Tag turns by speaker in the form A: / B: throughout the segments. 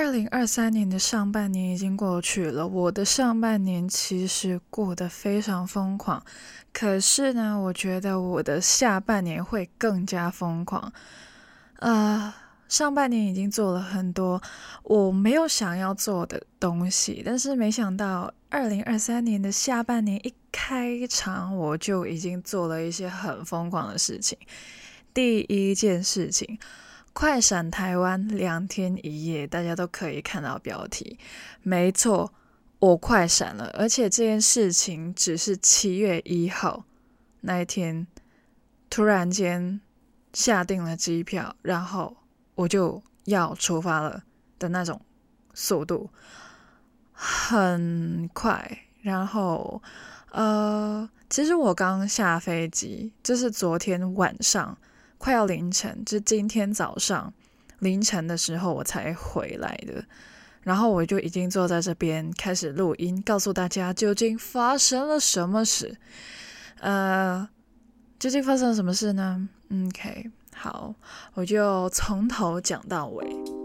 A: 二零二三年的上半年已经过去了，我的上半年其实过得非常疯狂，可是呢，我觉得我的下半年会更加疯狂。呃，上半年已经做了很多我没有想要做的东西，但是没想到二零二三年的下半年一开场，我就已经做了一些很疯狂的事情。第一件事情。快闪台湾两天一夜，大家都可以看到标题。没错，我快闪了，而且这件事情只是七月一号那一天，突然间下定了机票，然后我就要出发了的那种速度，很快。然后，呃，其实我刚下飞机，就是昨天晚上。快要凌晨，就今天早上凌晨的时候我才回来的，然后我就已经坐在这边开始录音，告诉大家究竟发生了什么事。呃，究竟发生了什么事呢？OK，好，我就从头讲到尾。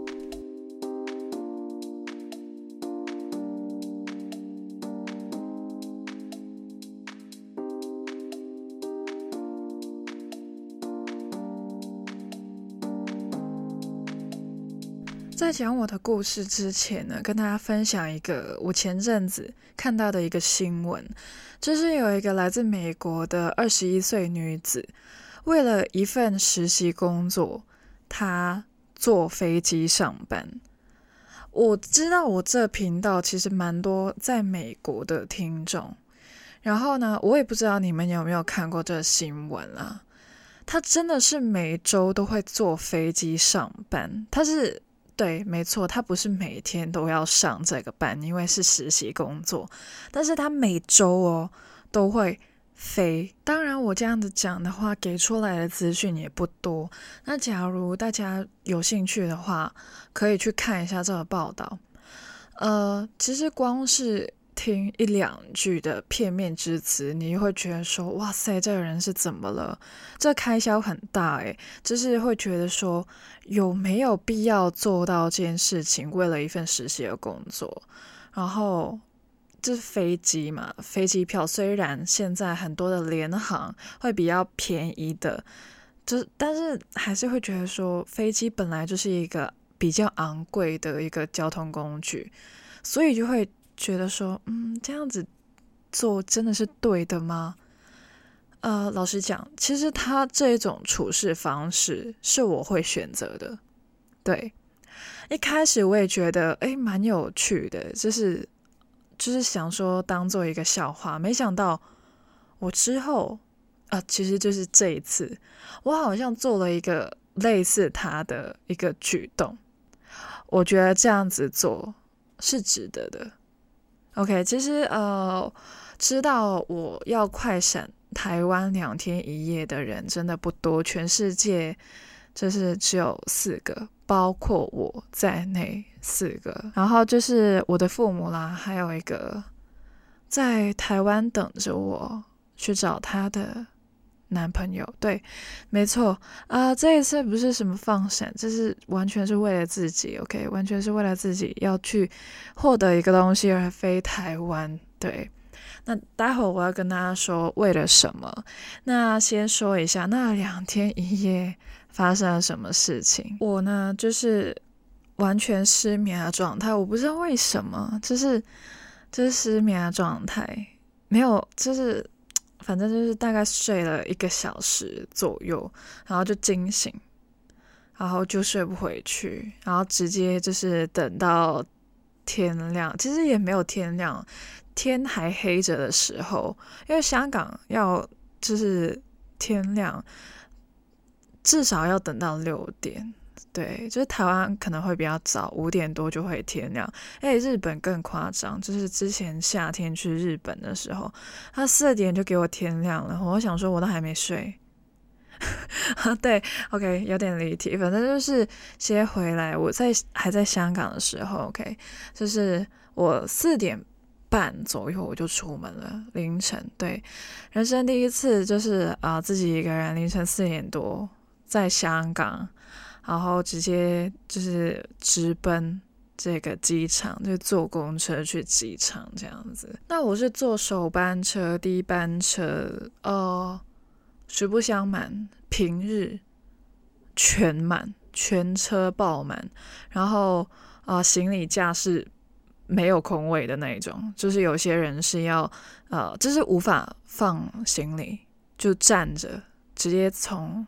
A: 在讲我的故事之前呢，跟大家分享一个我前阵子看到的一个新闻，就是有一个来自美国的二十一岁女子，为了一份实习工作，她坐飞机上班。我知道我这频道其实蛮多在美国的听众，然后呢，我也不知道你们有没有看过这新闻啊？她真的是每周都会坐飞机上班，她是。对，没错，他不是每天都要上这个班，因为是实习工作。但是他每周哦都会飞。当然，我这样子讲的话，给出来的资讯也不多。那假如大家有兴趣的话，可以去看一下这个报道。呃，其实光是。听一两句的片面之词，你就会觉得说：“哇塞，这个人是怎么了？这开销很大诶，就是会觉得说，有没有必要做到这件事情？为了一份实习的工作，然后这是飞机嘛，飞机票虽然现在很多的联航会比较便宜的，就但是还是会觉得说，飞机本来就是一个比较昂贵的一个交通工具，所以就会。觉得说，嗯，这样子做真的是对的吗？呃，老实讲，其实他这种处事方式是我会选择的。对，一开始我也觉得，诶，蛮有趣的，就是就是想说当做一个笑话。没想到我之后，啊、其实就是这一次，我好像做了一个类似他的一个举动。我觉得这样子做是值得的。OK，其实呃，知道我要快闪台湾两天一夜的人真的不多，全世界就是只有四个，包括我在内四个。然后就是我的父母啦，还有一个在台湾等着我去找他的男朋友。对，没错啊，这一次不是什么放闪，这是完全是为了自己，OK，完全是为了自己要去获得一个东西而飞台湾。对，那待会我要跟大家说为了什么。那先说一下那两天一夜发生了什么事情。我呢，就是完全失眠的状态，我不知道为什么，就是就是失眠的状态，没有，就是。反正就是大概睡了一个小时左右，然后就惊醒，然后就睡不回去，然后直接就是等到天亮，其实也没有天亮，天还黑着的时候，因为香港要就是天亮，至少要等到六点。对，就是台湾可能会比较早，五点多就会天亮。哎，日本更夸张，就是之前夏天去日本的时候，他四点就给我天亮了。我想说，我都还没睡。对，OK，有点离题，反正就是先回来。我在还在香港的时候，OK，就是我四点半左右我就出门了，凌晨。对，人生第一次就是啊、自己一个人凌晨四点多在香港。然后直接就是直奔这个机场，就坐公车去机场这样子。那我是坐首班车，第一班车，呃，实不相瞒，平日全满，全车爆满，然后啊、行李架是没有空位的那一种，就是有些人是要呃，就是无法放行李，就站着直接从。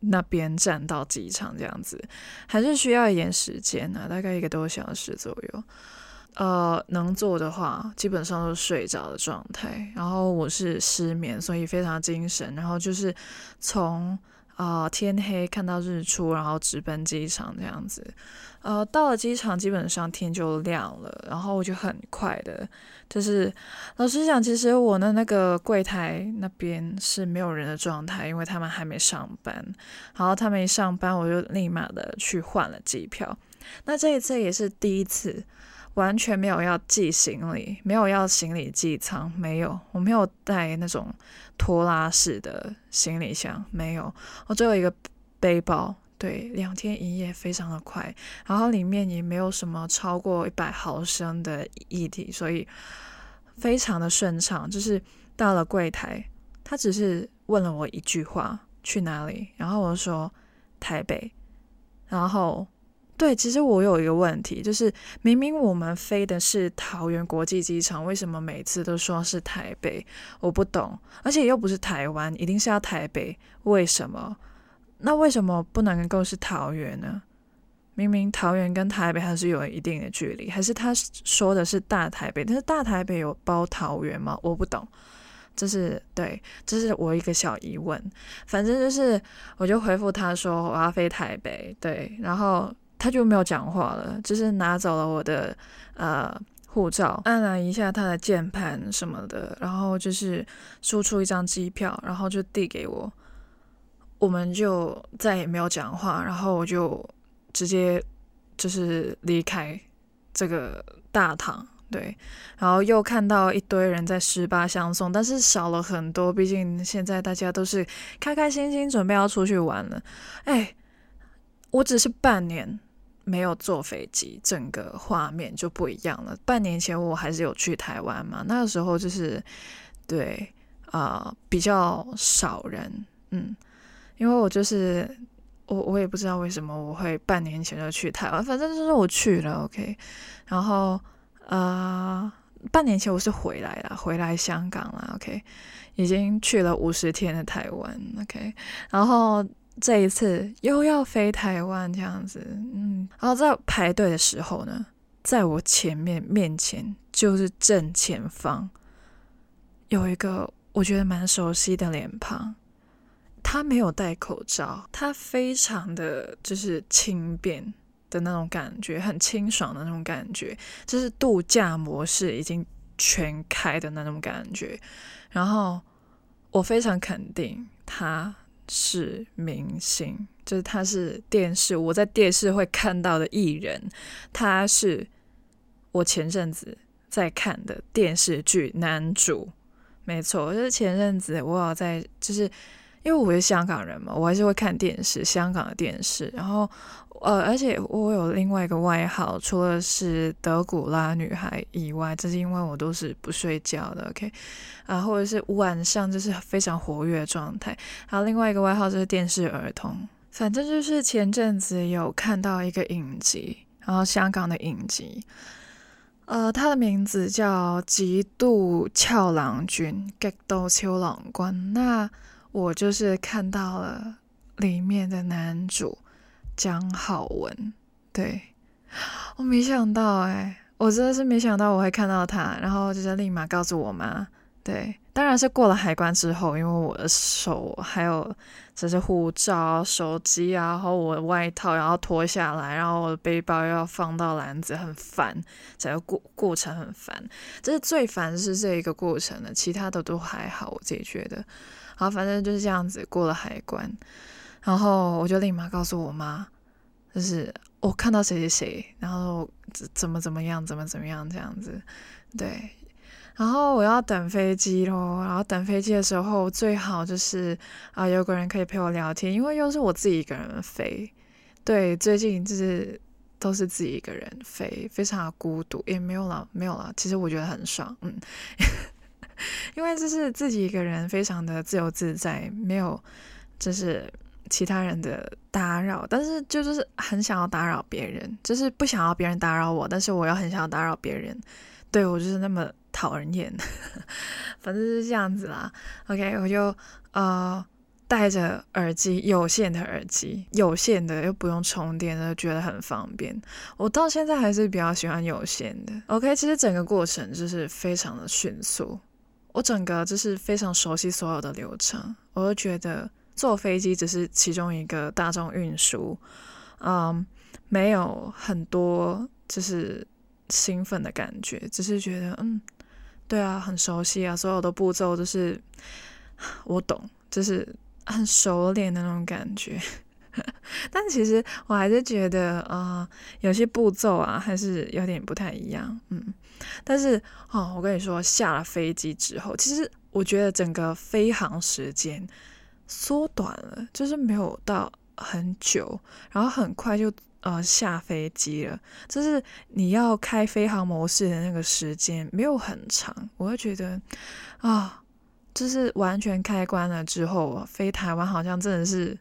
A: 那边站到机场这样子，还是需要一点时间呢、啊，大概一个多小时左右。呃，能做的话，基本上都是睡着的状态。然后我是失眠，所以非常精神。然后就是从。啊、天黑看到日出，然后直奔机场这样子。呃，到了机场，基本上天就亮了，然后我就很快的，就是老实讲，其实我的那个柜台那边是没有人的状态，因为他们还没上班。然后他们一上班，我就立马的去换了机票。那这一次也是第一次。完全没有要寄行李，没有要行李寄舱，没有，我没有带那种拖拉式的行李箱，没有，我只有一个背包，对，两天一夜非常的快，然后里面也没有什么超过一百毫升的液体，所以非常的顺畅。就是到了柜台，他只是问了我一句话，去哪里？然后我说台北，然后。对，其实我有一个问题，就是明明我们飞的是桃园国际机场，为什么每次都说是台北？我不懂，而且又不是台湾，一定是要台北，为什么？那为什么不能够是桃园呢？明明桃园跟台北还是有一定的距离，还是他说的是大台北？但是大台北有包桃园吗？我不懂，这是对，这是我一个小疑问。反正就是，我就回复他说我要飞台北，对，然后。他就没有讲话了，就是拿走了我的呃护照，按了一下他的键盘什么的，然后就是输出一张机票，然后就递给我，我们就再也没有讲话，然后我就直接就是离开这个大堂，对，然后又看到一堆人在十八相送，但是少了很多，毕竟现在大家都是开开心心准备要出去玩了，哎，我只是半年。没有坐飞机，整个画面就不一样了。半年前我还是有去台湾嘛，那个时候就是对啊、比较少人，嗯，因为我就是我我也不知道为什么我会半年前就去台湾，反正就是我去了，OK。然后啊、呃，半年前我是回来了，回来香港了，OK，已经去了五十天的台湾，OK，然后。这一次又要飞台湾这样子，嗯，然后在排队的时候呢，在我前面面前就是正前方有一个我觉得蛮熟悉的脸庞，他没有戴口罩，他非常的就是轻便的那种感觉，很清爽的那种感觉，就是度假模式已经全开的那种感觉，然后我非常肯定他。是明星，就是他是电视，我在电视会看到的艺人，他是我前阵子在看的电视剧男主，没错，就是前阵子我有在，就是因为我是香港人嘛，我还是会看电视，香港的电视，然后。呃，而且我有另外一个外号，除了是德古拉女孩以外，这是因为我都是不睡觉的，OK，啊，或者是晚上就是非常活跃状态。还有另外一个外号就是电视儿童，反正就是前阵子有看到一个影集，然后香港的影集，呃，它的名字叫《极度俏郎君》，极度俏郎君。那我就是看到了里面的男主。姜皓文，对，我没想到哎、我真的是没想到我会看到他，然后就是立马告诉我妈，对，当然是过了海关之后，因为我的手还有这是护照、手机啊，然后我的外套，然后脱下来，然后我的背包又要放到篮子，很烦，整个过过程很烦，这是最烦的是这一个过程的，其他的都还好，我自己觉得，好，反正就是这样子过了海关。然后我就立马告诉我妈，就是我看到谁谁谁，然后怎么怎么样，怎么怎么样这样子，对。然后我要等飞机咯，然后等飞机的时候最好就是啊有个人可以陪我聊天，因为又是我自己一个人飞。对，最近就是都是自己一个人飞，非常孤独，也没有了，没有了。其实我觉得很爽，嗯，因为就是自己一个人，非常的自由自在，没有就是其他人的打扰，但是就是很想要打扰别人，就是不想要别人打扰我，但是我又很想要打扰别人，对，我就是那么讨人厌，反正是这样子啦。OK，我就呃。戴着耳机，有线的耳机，有线的又不用充电的，觉得很方便。我到现在还是比较喜欢有线的。OK，其实整个过程就是非常的迅速，我整个就是非常熟悉所有的流程。我就觉得坐飞机只是其中一个大众运输，嗯，没有很多就是兴奋的感觉，只是觉得嗯，对啊，很熟悉啊，所有的步骤都是我懂，就是。很熟练的那种感觉，但其实我还是觉得啊、有些步骤啊还是有点不太一样，嗯。但是哦，我跟你说，下了飞机之后，其实我觉得整个飞航时间缩短了，就是没有到很久，然后很快就呃下飞机了，就是你要开飞航模式的那个时间没有很长，我会觉得啊。就是完全开关了之后，飞台湾好像真的是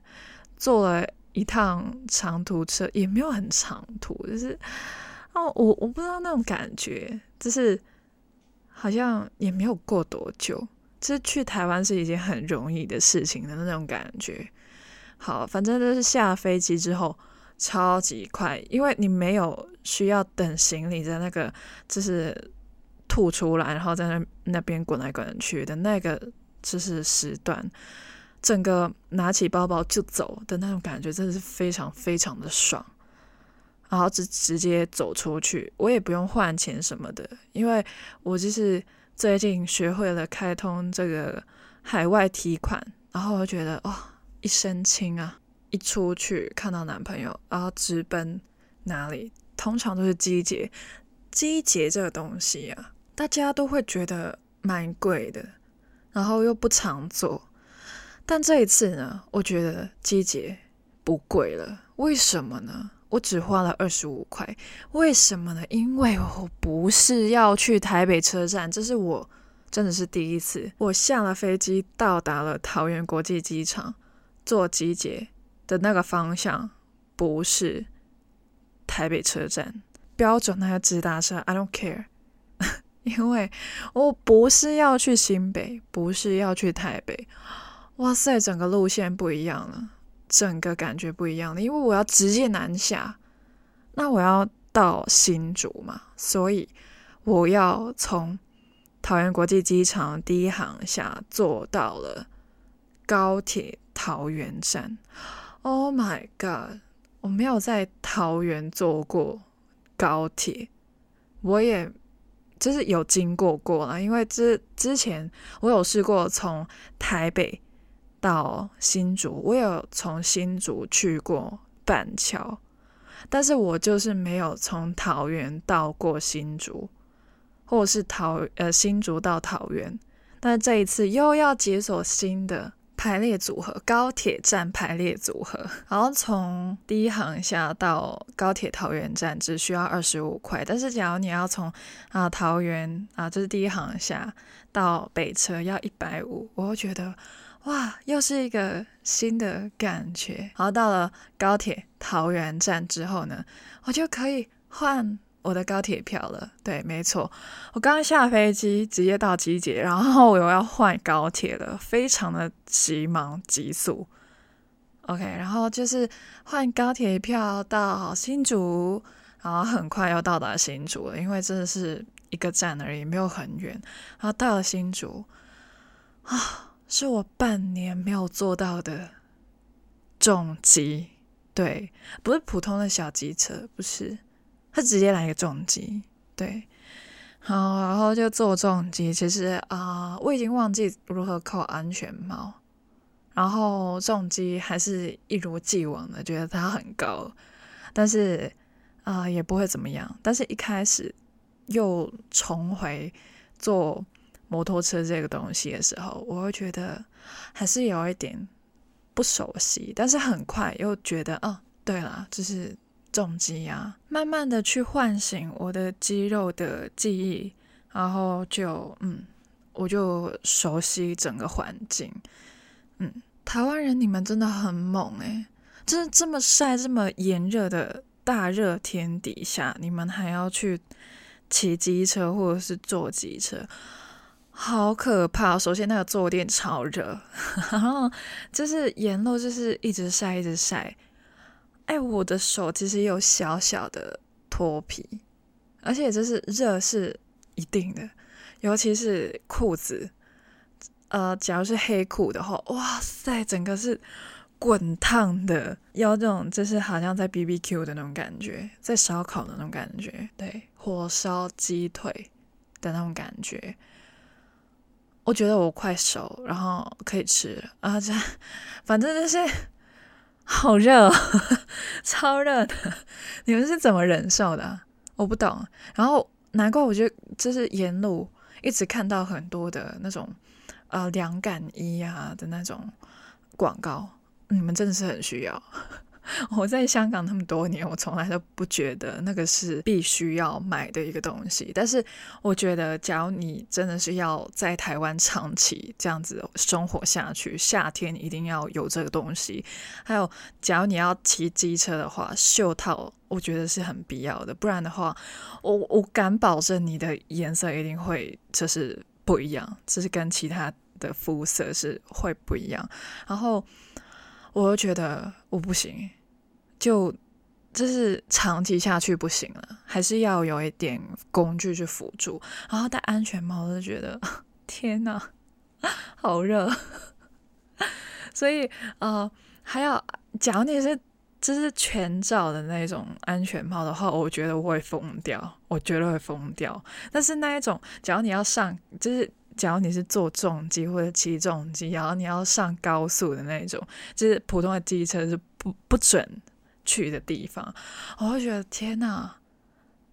A: 坐了一趟长途车，也没有很长途，就是哦，我我不知道那种感觉，就是好像也没有过多久，是去台湾是一件很容易的事情的那种感觉。好，反正就是下飞机之后超级快，因为你没有需要等行李在那个就是。吐出来，然后在那那边滚来滚去的那个就是时段，整个拿起包包就走的那种感觉，真的是非常非常的爽。然后直直接走出去，我也不用换钱什么的，因为我就是最近学会了开通这个海外提款，然后我觉得哇、哦，一身轻啊！一出去看到男朋友，然后直奔哪里？通常都是机捷，机捷这个东西啊。大家都会觉得蛮贵的，然后又不常做。但这一次呢，我觉得机捷不贵了。为什么呢？我只花了二十五块。为什么呢？因为我不是要去台北车站，这是我真的是第一次。我下了飞机，到达了桃园国际机场，坐机捷的那个方向不是台北车站，标准那个直达车。I don't care。因为我不是要去新北，不是要去台北，哇塞，整个路线不一样了，整个感觉不一样了。因为我要直接南下，那我要到新竹嘛，所以我要从桃园国际机场第一航厦坐到了高铁桃园站。Oh my god！我没有在桃园坐过高铁，我也。就是有经过过了，因为之之前我有试过从台北到新竹，我有从新竹去过板桥，但是我就是没有从桃园到过新竹，或者是桃呃新竹到桃园，但是这一次又要解锁新的。排列组合，高铁站排列组合，然后从第一航厦到高铁桃园站只需要二十五块，但是假如你要从啊桃园啊，这是第一航厦到北车要一百五，我会觉得哇，又是一个新的感觉。然后到了高铁桃园站之后呢，我就可以换。我的高铁票了，对，没错，我刚下飞机直接到机捷，然后我又要换高铁了，非常的急忙急速。OK，然后就是换高铁票到新竹，然后很快要到达新竹了，因为真的是一个站而已，没有很远。然后到了新竹，啊，是我半年没有做到的重机，对，不是普通的小机车，不是。他直接来一个重机，对，好，然后就做重机。其实啊、我已经忘记如何扣安全帽，然后重机还是一如既往的觉得它很高，但是啊、也不会怎么样。但是一开始又重回做摩托车这个东西的时候，我会觉得还是有一点不熟悉，但是很快又觉得，哦，对了，就是。重击啊，慢慢的去唤醒我的肌肉的记忆，然后就嗯，我就熟悉整个环境。嗯，台湾人你们真的很猛诶，就是这么晒、这么炎热的大热天底下，你们还要去骑机车或者是坐机车。好可怕！首先那个坐垫超热，然后就是沿路就是一直晒，一直晒。哎，我的手其实有小小的脱皮，而且就是热是一定的，尤其是裤子，呃，假如是黑裤的话，哇塞，整个是滚烫的，有这种就是好像在 BBQ 的那种感觉，在烧烤的那种感觉，对，火烧鸡腿的那种感觉。我觉得我快熟，然后可以吃啊！这反正就是 好热，超热的。你们是怎么忍受的？我不懂。然后难怪我觉得就是沿路一直看到很多的那种呃凉感衣啊的那种广告，你们真的是很需要。我在香港那么多年，我从来都不觉得那个是必须要买的一个东西。但是我觉得，假如你真的是要在台湾长期这样子生活下去，夏天一定要有这个东西。还有，假如你要骑机车的话，袖套我觉得是很必要的。不然的话，我我敢保证你的颜色一定会就是不一样，就是跟其他的肤色是会不一样。然后。我又觉得我不行，就就是长期下去不行了，还是要有一点工具去辅助。然后戴安全帽，就觉得 天哪，好热。所以呃，还要假如你是就是全罩的那种安全帽的话，我觉得我会疯掉，我绝对会疯掉。但是那一种，假如你要上，就是。假如你是坐重机或者骑重机，然后你要上高速的那种，就是普通的机车是不不准去的地方，我会觉得天呐，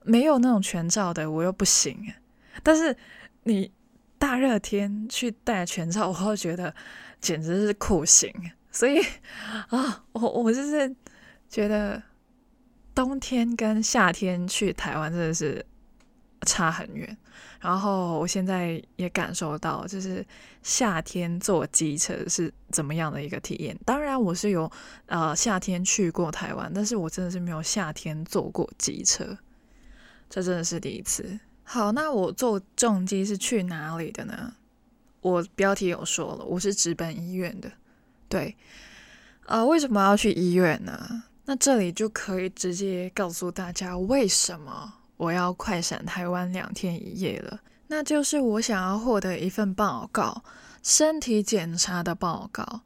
A: 没有那种全罩的我又不行。但是你大热天去戴全罩，我会觉得简直是酷刑。所以啊，我我就是觉得冬天跟夏天去台湾真的是差很远。然后我现在也感受到，就是夏天坐机车是怎么样的一个体验。当然，我是有呃夏天去过台湾，但是我真的是没有夏天坐过机车，这真的是第一次。好，那我坐重机是去哪里的呢？我标题有说了，我是直奔医院的。对，呃，为什么要去医院呢？那这里就可以直接告诉大家为什么。我要快闪台湾两天一夜了，那就是我想要获得一份报告，身体检查的报告。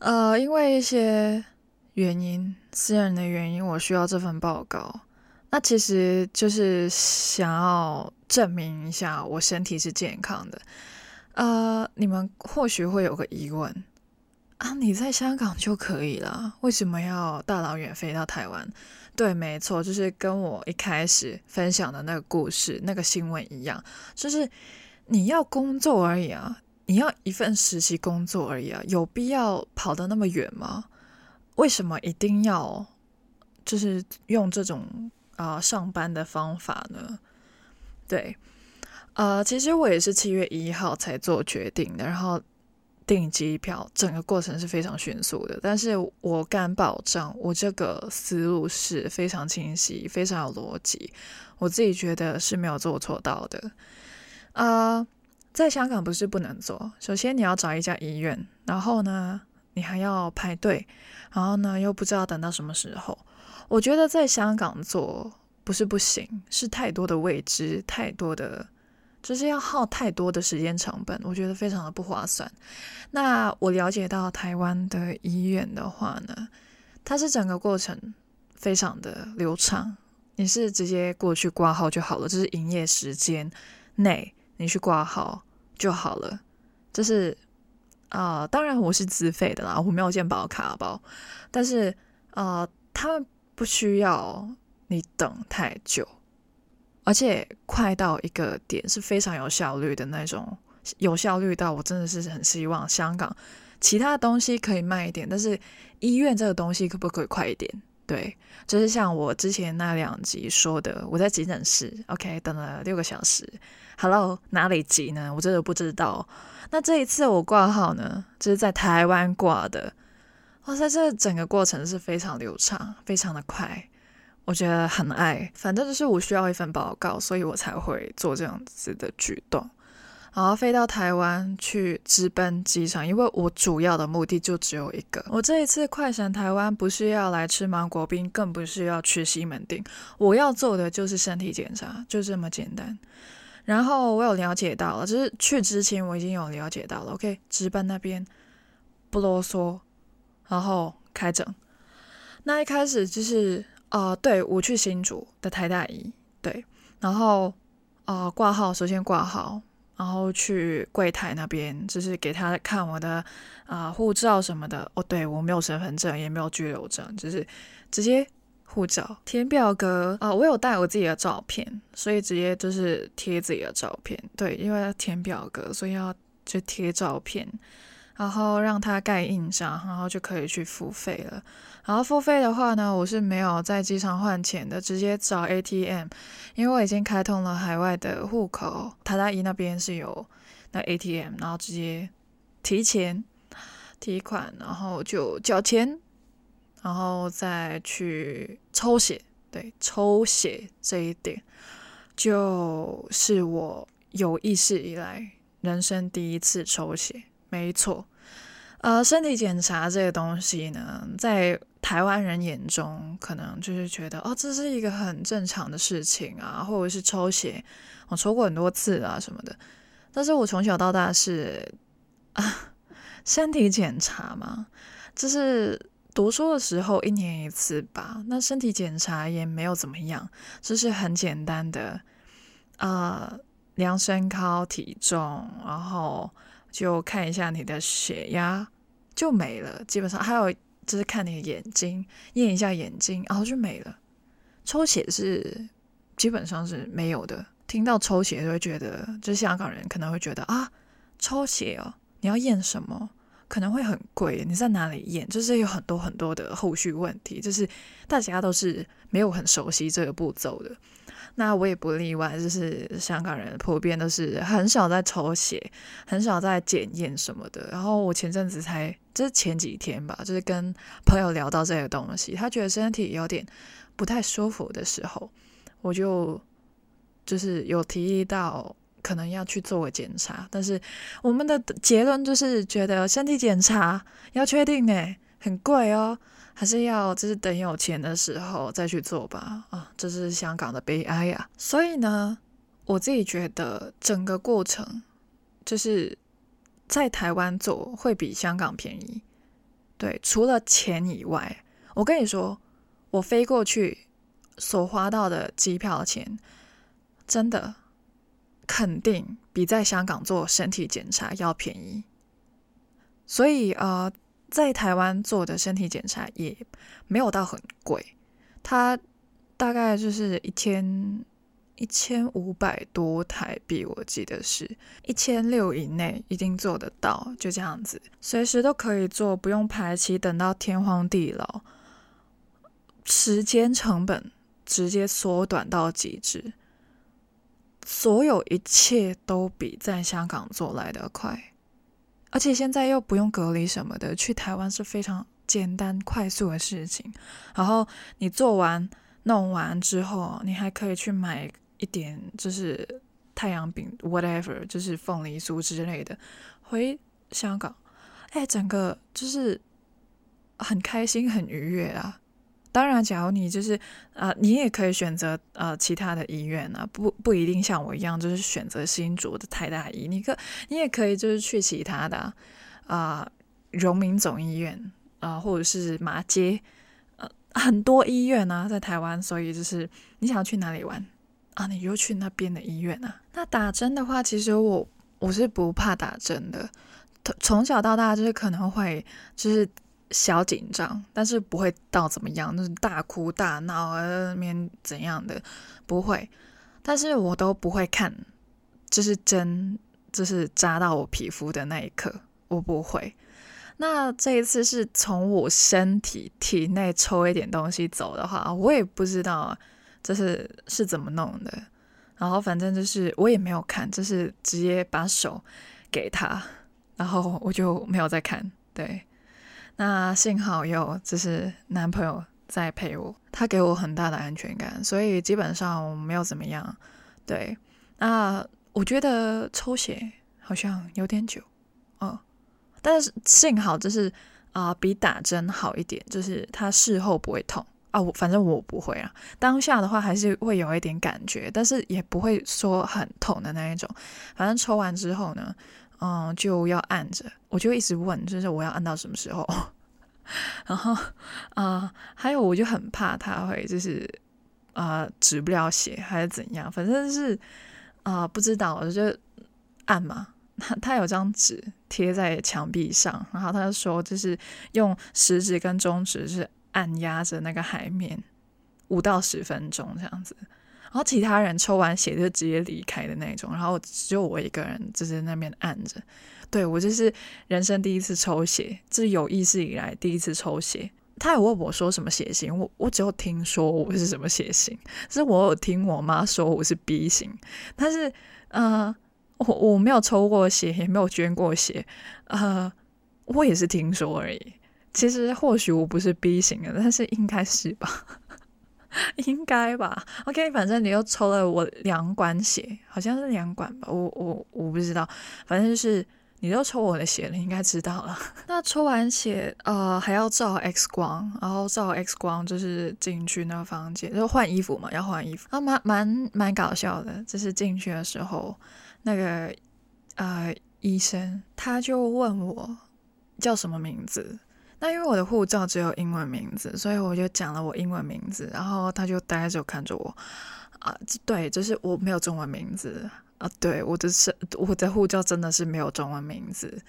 A: 呃，因为一些原因，私人的原因，我需要这份报告。那其实就是想要证明一下我身体是健康的。呃，你们或许会有个疑问啊，你在香港就可以了，为什么要大老远飞到台湾？对，没错，就是跟我一开始分享的那个故事、那个新闻一样，就是你要工作而已啊，你要一份实习工作而已啊，有必要跑得那么远吗？为什么一定要就是用这种啊、上班的方法呢？对，呃，其实我也是七月一号才做决定的，然后。订机票，整个过程是非常迅速的，但是我敢保证，我这个思路是非常清晰、非常有逻辑，我自己觉得是没有做错到的。啊、在香港不是不能做，首先你要找一家医院，然后呢，你还要排队，然后呢，又不知道等到什么时候。我觉得在香港做不是不行，是太多的未知，太多的。就是要耗太多的时间成本，我觉得非常的不划算。那我了解到台湾的医院的话呢，它是整个过程非常的流畅，你是直接过去挂号就好了，就是营业时间内你去挂号就好了。就是啊、当然我是自费的啦，我没有健保卡包，但是啊、他们不需要你等太久。而且快到一个点是非常有效率的那种，有效率到我真的是很希望香港其他东西可以慢一点，但是医院这个东西可不可以快一点？对，就是像我之前那两集说的，我在急诊室，OK，等了六个小时。Hello，哪里急呢？我真的不知道。那这一次我挂号呢，就是在台湾挂的。哇塞，这整个过程是非常流畅，非常的快，我觉得很爱。反正就是我需要一份报告，所以我才会做这样子的举动。然后飞到台湾去直奔机场，因为我主要的目的就只有一个。我这一次快闪台湾，不是要来吃芒果冰，更不是要去西门町，我要做的就是身体检查，就这么简单。然后我有了解到了，就是去之前我已经有了解到了。OK，直奔那边不啰嗦，然后开整。那一开始就是、呃，对，我去新竹的台大医，对，然后啊、挂号，首先挂号。然后去柜台那边，就是给他看我的啊、护照什么的。哦，对，我没有身份证，也没有居留证，就是直接护照填表格啊、我有带我自己的照片，所以直接就是贴自己的照片。对，因为要填表格，所以要就贴照片。然后让他盖印章，然后就可以去付费了。然后付费的话呢，我是没有在机场换钱的，直接找 ATM，因为我已经开通了海外的户口。台大医那边是有那 ATM，然后直接提钱提款，然后就缴钱，然后再去抽血。对，抽血这一点，就是我有意识以来人生第一次抽血。没错，呃，身体检查这个东西呢，在台湾人眼中，可能就是觉得哦，这是一个很正常的事情啊，或者是抽血，我抽过很多次啊什么的。但是我从小到大是啊，身体检查嘛，就是读书的时候一年一次吧。那身体检查也没有怎么样，就是很简单的，呃，量身高体重，然后。就看一下你的血压就没了，基本上还有就是看你的眼睛，验一下眼睛，然后就没了。抽血是基本上是没有的。听到抽血就会觉得，就是香港人可能会觉得啊，抽血哦，你要验什么？可能会很贵，你在哪里验？就是有很多很多的后续问题，就是大家都是没有很熟悉这个步骤的。那我也不例外，就是香港人普遍都是很少在抽血，很少在检验什么的。然后我前阵子才，就是前几天吧，就是跟朋友聊到这个东西，他觉得身体有点不太舒服的时候，我就就是有提议到可能要去做个检查。但是我们的结论就是觉得身体检查要确定诶，很贵哦。还是要就是等有钱的时候再去做吧，啊，这是香港的悲哀呀。所以呢，我自己觉得整个过程就是在台湾做会比香港便宜。对，除了钱以外，我跟你说，我飞过去所花到的机票钱，真的肯定比在香港做身体检查要便宜。所以啊。在台湾做的身体检查也没有到很贵，它大概就是一千一千五百多台币，我记得是一千六以内一定做得到，就这样子，随时都可以做，不用排期，等到天荒地老，时间成本直接缩短到极致，所有一切都比在香港做来的快。而且现在又不用隔离什么的，去台湾是非常简单快速的事情。然后你做完弄完之后，你还可以去买一点，就是太阳饼，whatever，就是凤梨酥之类的，回香港，哎，整个就是很开心，很愉悦啊。当然，假如你就是啊、你也可以选择呃其他的医院啊，不不一定像我一样就是选择新竹的台大医，你可你也可以就是去其他的啊，荣、民总医院啊、或者是马街，呃，很多医院啊，在台湾，所以就是你想要去哪里玩啊，你就去那边的医院啊。那打针的话，其实我我是不怕打针的，从小到大就是可能会就是。小紧张，但是不会到怎么样，那、就是大哭大闹啊，那边怎样的不会，但是我都不会看，就是针，就是扎到我皮肤的那一刻，我不会。那这一次是从我身体体内抽一点东西走的话，我也不知道这是是怎么弄的。然后反正就是我也没有看，就是直接把手给他，然后我就没有再看。对，那幸好有就是男朋友在陪我，他给我很大的安全感，所以基本上没有怎么样。对，那我觉得抽血好像有点久，哦，但是幸好就是啊、比打针好一点，就是他事后不会痛。啊，我反正我不会啊。当下的话还是会有一点感觉，但是也不会说很痛的那一种。反正抽完之后呢，嗯，就要按着，我就一直问，就是我要按到什么时候。然后啊、还有我就很怕他会就是啊、止不了血还是怎样，反正是啊、不知道，我就按嘛。他 他有张纸贴在墙壁上，然后他就说就是用食指跟中指是。按压着那个海绵五到十分钟这样子，然后其他人抽完血就直接离开的那种，然后只有我一个人就在那边按着。对，我就是人生第一次抽血，这有意识以来第一次抽血。他有问我说什么血型，我我只有听说我是什么血型，是我有听我妈说我是 B 型，但是呃，我我没有抽过血，也没有捐过血，呃，我也是听说而已。其实或许我不是 B 型的，但是应该是吧，应该吧。OK，反正你又抽了我两管血，好像是两管吧，我我我不知道，反正就是你都抽我的血了，应该知道了。那抽完血，呃，还要照 X 光，然后照 X 光就是进去那个房间，就换衣服嘛，要换衣服。啊，蛮蛮蛮搞笑的，就是进去的时候，那个呃医生他就问我叫什么名字。那因为我的护照只有英文名字，所以我就讲了我英文名字，然后他就呆着看着我，啊，对，就是我没有中文名字。啊，对，我的是我的护照真的是没有中文名字，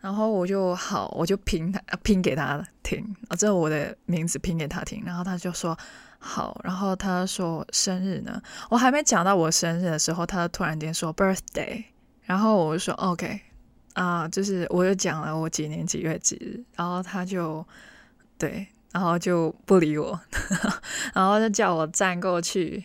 A: 然后我就好，我就拼他拼给他听，啊，这我的名字拼给他听，然后他就说好，然后他说生日呢，我还没讲到我生日的时候，他突然间说 birthday，然后我就说 OK。啊、就是我又讲了我几年几月几日，然后他就对，然后就不理我，然后就叫我站过去，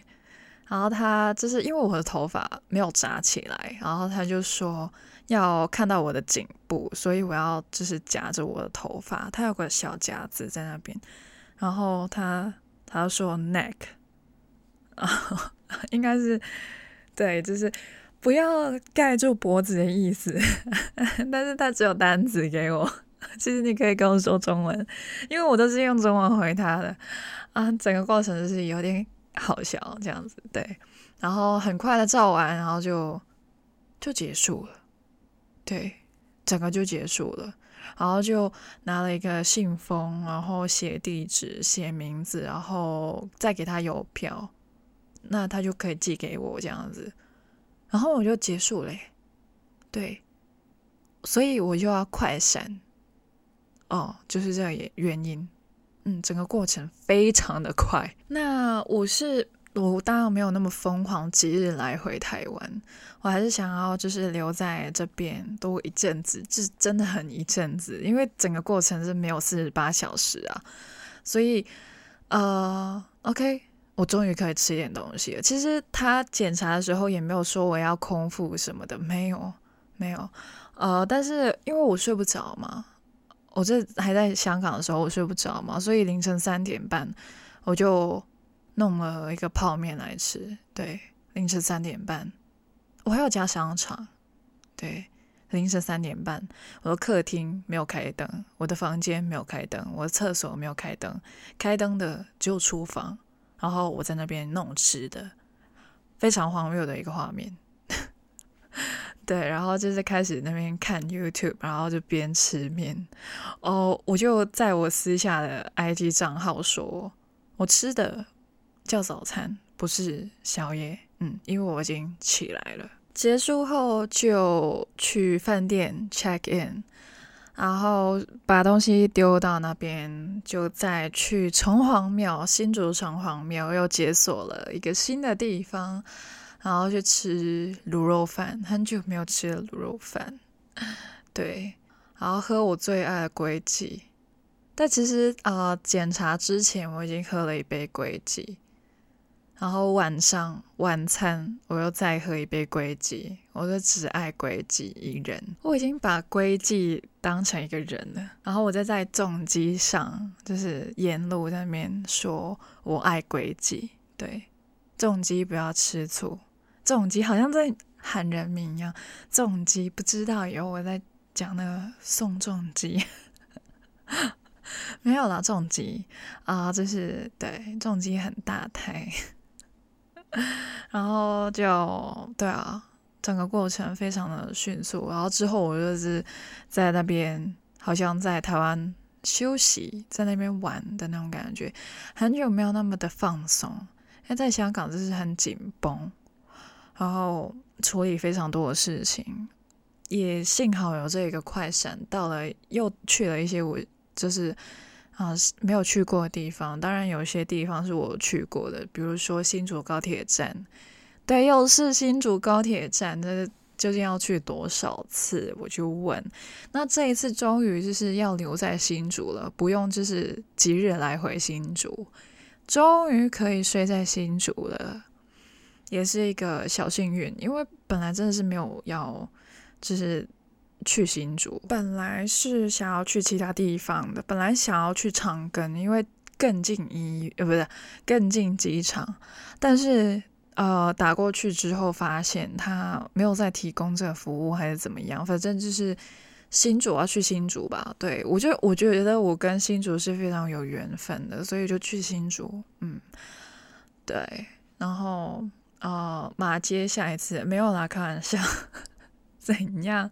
A: 然后他就是因为我的头发没有扎起来，然后他就说要看到我的颈部，所以我要就是夹着我的头发，他有个小夹子在那边，然后他他说 neck，啊，应该是对，就是。不要盖住脖子的意思，但是他只有单子给我。其实你可以跟我说中文，因为我都是用中文回他的啊。整个过程就是有点好笑这样子，对。然后很快的照完，然后就就结束了，对，整个就结束了。然后就拿了一个信封，然后写地址、写名字，然后再给他邮票，那他就可以寄给我这样子。然后我就结束了，对，所以我就要快闪，哦，就是这个原因，嗯，整个过程非常的快。那我是我当然没有那么疯狂，即日来回台湾，我还是想要就是留在这边多一阵子，这真的很一阵子，因为整个过程是没有四十八小时啊，所以呃，OK。我终于可以吃点东西了。其实他检查的时候也没有说我要空腹什么的，没有，没有。呃，但是因为我睡不着嘛，我这还在香港的时候我睡不着嘛，所以凌晨三点半我就弄了一个泡面来吃。对，凌晨三点半，我还要加香肠。对，凌晨三点半，我的客厅没有开灯，我的房间没有开灯，我的厕所没有开灯，开灯的只有厨房。然后我在那边弄吃的，非常荒谬的一个画面。对，然后就是开始那边看 YouTube，然后就边吃面。哦，我就在我私下的 IG 账号说，我吃的叫早餐，不是宵夜。嗯，因为我已经起来了。结束后就去饭店 check in。然后把东西丢到那边，就再去城隍庙，新竹城隍庙又解锁了一个新的地方，然后去吃卤肉饭，很久没有吃了卤肉饭，对，然后喝我最爱的龟记。但其实啊，检查之前我已经喝了一杯龟记。然后晚上晚餐我又再喝一杯龟记，我就只爱龟记一人。我已经把龟记当成一个人了。然后我再在重机上，就是沿路在那边说我爱龟记。对，重机不要吃醋。重机好像在喊人名一样。重机不知道以后我在讲那个宋仲基，没有啦，重机啊，就是对重机很大台。然后就对啊，整个过程非常的迅速。然后之后我就是在那边，好像在台湾休息，在那边玩的那种感觉，很久没有那么的放松。因为在香港就是很紧绷，然后处理非常多的事情。也幸好有这个快闪，到了又去了一些我就是。啊，没有去过的地方，当然有些地方是我去过的，比如说新竹高铁站。对，又是新竹高铁站，那究竟要去多少次？我就问。那这一次终于就是要留在新竹了，不用就是即日来回新竹，终于可以睡在新竹了，也是一个小幸运，因为本来真的是没有要，就是。去新竹，本来是想要去其他地方的，本来想要去长庚，因为更近医，呃，不是更近机场，但是呃打过去之后发现他没有再提供这个服务，还是怎么样？反正就是新竹要去新竹吧。对，我就我觉得我跟新竹是非常有缘分的，所以就去新竹。嗯，对，然后呃马街下一次没有啦，开玩笑。怎样？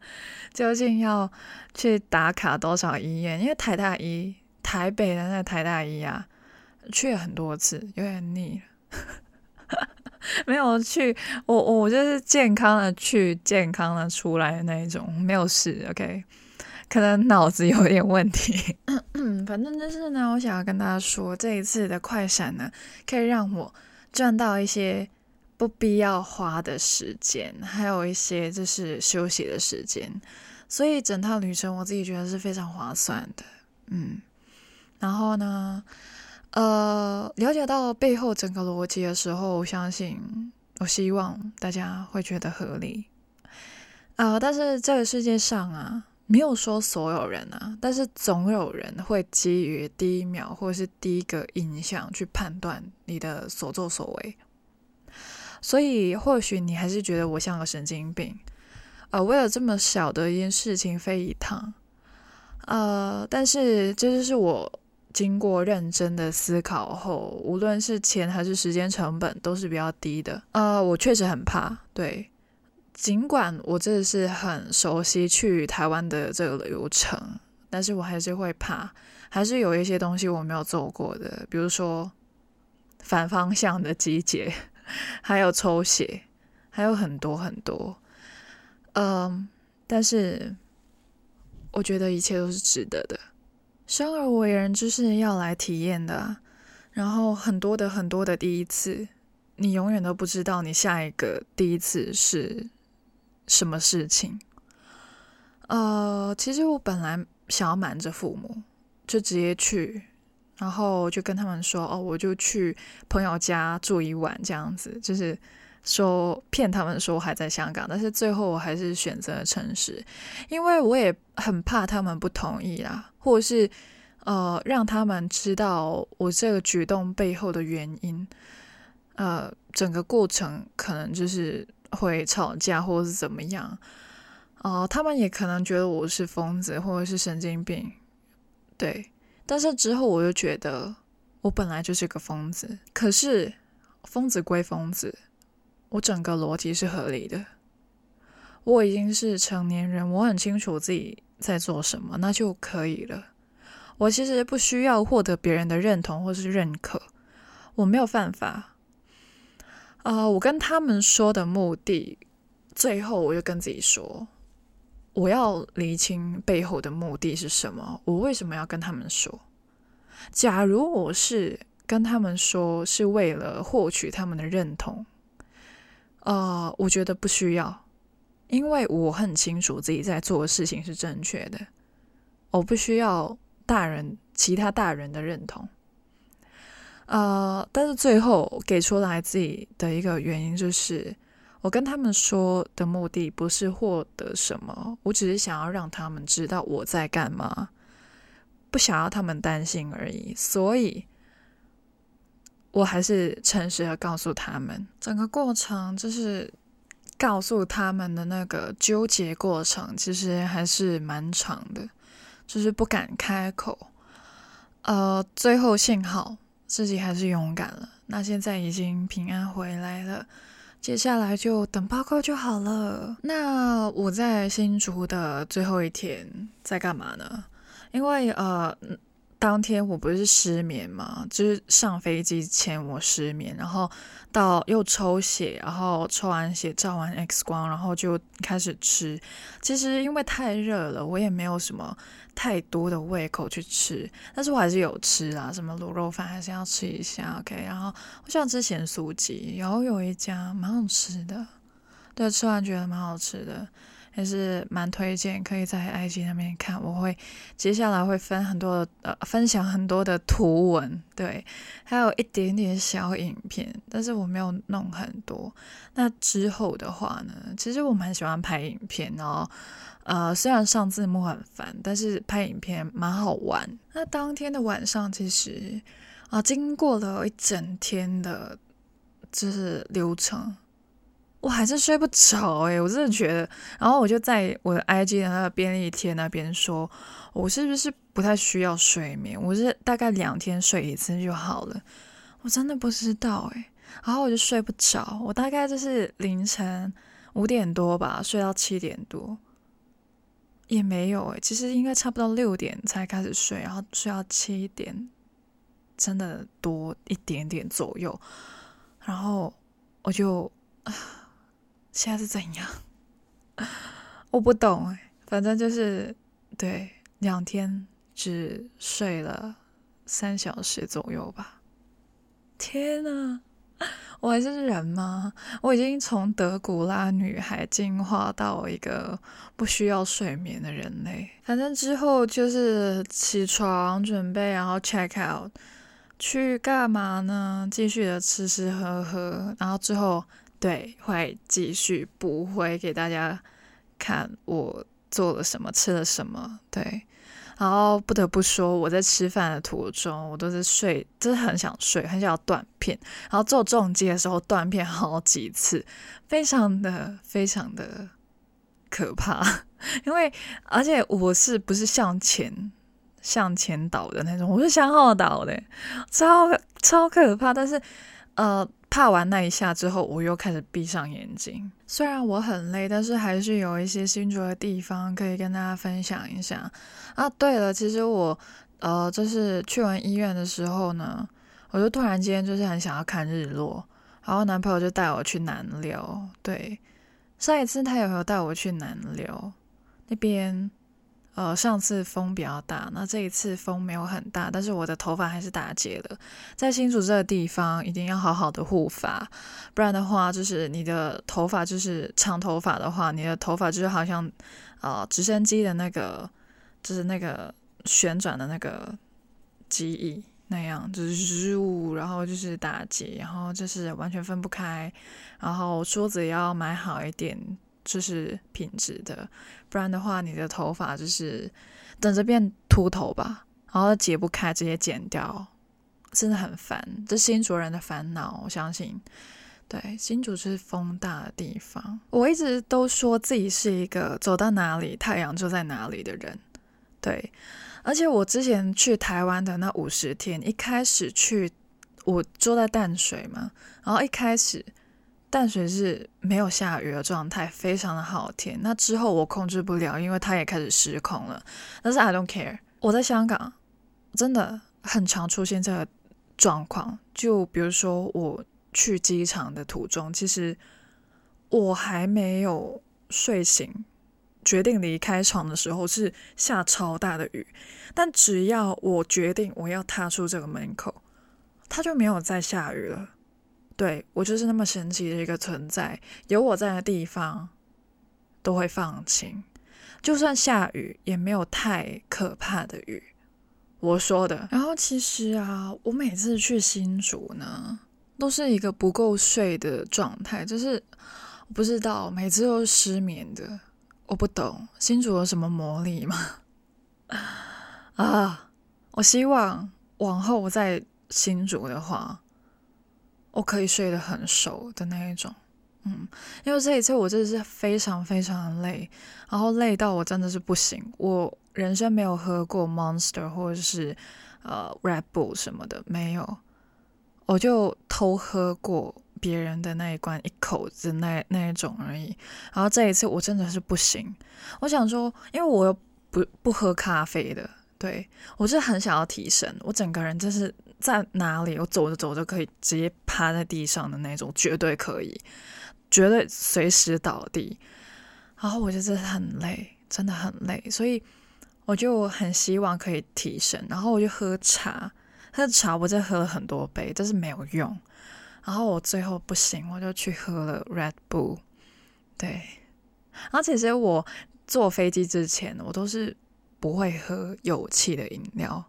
A: 究竟要去打卡多少医院？因为台大医，台北的那台大医啊，去了很多次，有点腻了。没有去，我我就是健康的去，健康的出来的那一种，没有事。OK，可能脑子有点问题。反正就是呢，我想要跟大家说，这一次的快闪呢，可以让我赚到一些。不必要花的时间，还有一些就是休息的时间，所以整趟旅程我自己觉得是非常划算的。嗯，然后呢，呃，了解到背后整个逻辑的时候，我相信，我希望大家会觉得合理。啊、呃，但是这个世界上啊，没有说所有人啊，但是总有人会基于第一秒或是第一个印象去判断你的所作所为。所以，或许你还是觉得我像个神经病，呃，为了这么小的一件事情飞一趟，呃，但是这就是我经过认真的思考后，无论是钱还是时间成本都是比较低的。呃，我确实很怕，对，尽管我真的是很熟悉去台湾的这个流程，但是我还是会怕，还是有一些东西我没有做过的，比如说反方向的机捷。还有抽血，还有很多很多，嗯，但是我觉得一切都是值得的。生而为人就是要来体验的，然后很多的很多的第一次，你永远都不知道你下一个第一次是什么事情。呃，其实我本来想要瞒着父母，就直接去。然后就跟他们说：“哦，我就去朋友家住一晚，这样子，就是说骗他们说我还在香港。但是最后我还是选择了诚实，因为我也很怕他们不同意啦，或者是呃让他们知道我这个举动背后的原因。呃，整个过程可能就是会吵架，或者是怎么样。哦、呃，他们也可能觉得我是疯子，或者是神经病，对。”但是之后我就觉得，我本来就是个疯子。可是疯子归疯子，我整个逻辑是合理的。我已经是成年人，我很清楚自己在做什么，那就可以了。我其实不需要获得别人的认同或是认可，我没有犯法。啊、我跟他们说的目的，最后我就跟自己说。我要厘清背后的目的是什么？我为什么要跟他们说？假如我是跟他们说是为了获取他们的认同，呃，我觉得不需要，因为我很清楚自己在做的事情是正确的。我不需要大人其他大人的认同。呃，但是最后给出来自己的一个原因就是，我跟他们说的目的不是获得什么，我只是想要让他们知道我在干嘛，不想要他们担心而已。所以，我还是诚实的告诉他们，整个过程就是告诉他们的那个纠结过程，其实还是蛮长的，就是不敢开口。呃，最后幸好。自己还是勇敢了。那现在已经平安回来了，接下来就等报告就好了。那我在新竹的最后一天在干嘛呢？因为呃，当天我不是失眠嘛，就是上飞机前我失眠，然后到又抽血，然后抽完血照完 X 光，然后就开始吃。其实因为太热了，我也没有什么。太多的胃口去吃，但是我还是有吃啊，什么卤肉饭还是要吃一下，OK。然后我想吃咸酥鸡，然后有一家蛮好吃的，对，吃完觉得蛮好吃的，也是蛮推荐，可以在 IG 那边看。我会接下来会分很多呃分享很多的图文，对，还有一点点小影片，但是我没有弄很多。那之后的话呢，其实我蛮喜欢拍影片哦。呃，虽然上字幕很烦，但是拍影片蛮好玩。那当天的晚上，其实啊、经过了一整天的，就是流程，我还是睡不着诶，我真的觉得。然后我就在我的 IG 的那个便利贴那边说，我是不是不太需要睡眠？我是大概两天睡一次就好了。我真的不知道诶。然后我就睡不着，我大概就是凌晨五点多吧，睡到七点多。也没有诶，其实应该差不多六点才开始睡，然后睡到七点，真的多一点点左右。然后我就啊，现在是怎样？我不懂诶，反正就是对，两天只睡了三小时左右吧。天呐！我还是人吗？我已经从德古拉女孩进化到一个不需要睡眠的人类。反正之后就是起床准备，然后 check out 去干嘛呢？继续的吃吃喝喝，然后之后对会继续补回给大家看我做了什么，吃了什么，对。然后不得不说，我在吃饭的途中，我都是睡，就是很想睡，很想要断片。然后做重机的时候断片好几次，非常的非常的可怕。因为而且我是不是向前向前倒的那种，我是向后倒的，超超可怕。但是呃。怕完那一下之后，我又开始闭上眼睛。虽然我很累，但是还是有一些新竹的地方可以跟大家分享一下。啊，对了，其实我呃，就是去完医院的时候呢，我就突然间就是很想要看日落，然后男朋友就带我去南流。对，上一次他也有带我去南流那边。呃，上次风比较大，那这一次风没有很大，但是我的头发还是打结了。在新竹这个地方，一定要好好的护发，不然的话，就是你的头发就是长头发的话，你的头发就是好像呃直升机的那个，就是那个旋转的那个机翼那样，就是咻，然后就是打结，然后就是完全分不开，然后梳子也要买好一点。就是品质的，不然的话，你的头发就是等着变秃头吧，然后解不开，直接剪掉，真的很烦。这新竹人的烦恼，我相信。对，新竹是风大的地方。我一直都说自己是一个走到哪里太阳就在哪里的人。对，而且我之前去台湾的那五十天，一开始去，我住在淡水嘛，然后一开始。淡水是没有下雨的状态，非常的好天。那之后我控制不了，因为它也开始失控了。但是 I don't care。我在香港真的很常出现这个状况。就比如说我去机场的途中，其实我还没有睡醒，决定离开床的时候是下超大的雨。但只要我决定我要踏出这个门口，它就没有再下雨了。对，我就是那么神奇的一个存在，有我在的地方都会放晴。就算下雨也没有太可怕的雨。我说的。然后其实啊，我每次去新竹呢，都是一个不够睡的状态，就是我不知道每次都是失眠的。我不懂新竹有什么魔力吗？啊，我希望往后我在新竹的话，我可以睡得很熟的那一种。嗯，因为这一次我真的是非常非常的累，然后累到我真的是不行。我人生没有喝过 Monster 或者是呃 Red Bull 什么的，没有，我就偷喝过别人的那一罐一口子那那一种而已。然后这一次我真的是不行，我想说，因为我又不不喝咖啡的，对，我是很想要提神，我整个人就是在哪里我走着走着可以直接趴在地上的那种，绝对可以。绝对随时倒地，然后我就真的很累，真的很累，所以我就很希望可以提神，然后我就喝茶，喝茶我真喝了很多杯，但是没有用，然后我最后不行，我就去喝了 Red Bull，对，然后其实我坐飞机之前，我都是不会喝有气的饮料。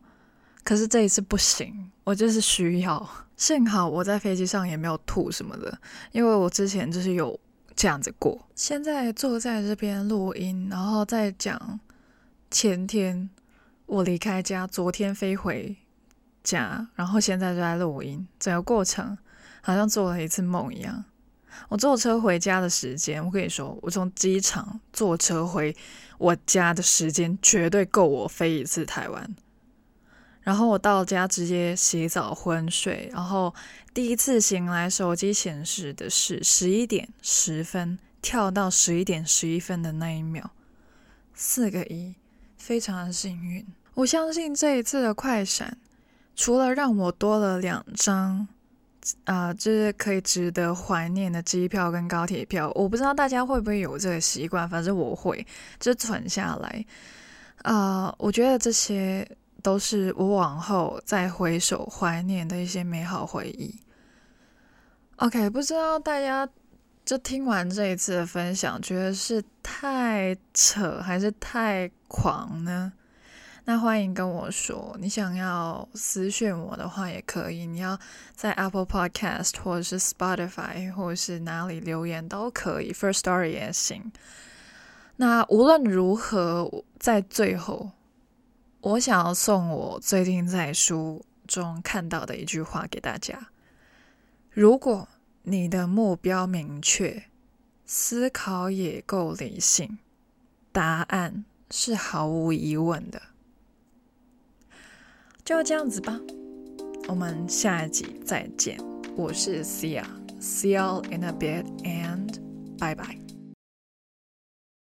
A: 可是这一次不行，我就是需要。幸好我在飞机上也没有吐什么的，因为我之前就是有这样子过。现在坐在这边录音，然后再讲前天我离开家，昨天飞回家，然后现在就在录音，整个过程好像做了一次梦一样。我坐车回家的时间，我跟你说，我从机场坐车回我家的时间，绝对够我飞一次台湾。然后我到家直接洗澡昏睡，然后第一次醒来，手机显示的是十一点十分，跳到十一点十一分的那一秒，四个一，非常的幸运。我相信这一次的快闪，除了让我多了两张，啊、就是可以值得怀念的机票跟高铁票，我不知道大家会不会有这个习惯，反正我会，就存下来。啊、我觉得这些。都是我往后再回首怀念的一些美好回忆。OK，不知道大家就听完这一次的分享，觉得是太扯还是太狂呢？那欢迎跟我说，你想要私讯我的话也可以，你要在 Apple Podcast 或者是 Spotify 或者是哪里留言都可以，First Story 也行。那无论如何，在最后。我想要送我最近在书中看到的一句话给大家：如果你的目标明确，思考也够理性，答案是毫无疑问的。就这样子吧，我们下一集再见。我是西亚，see you in a bit and bye bye。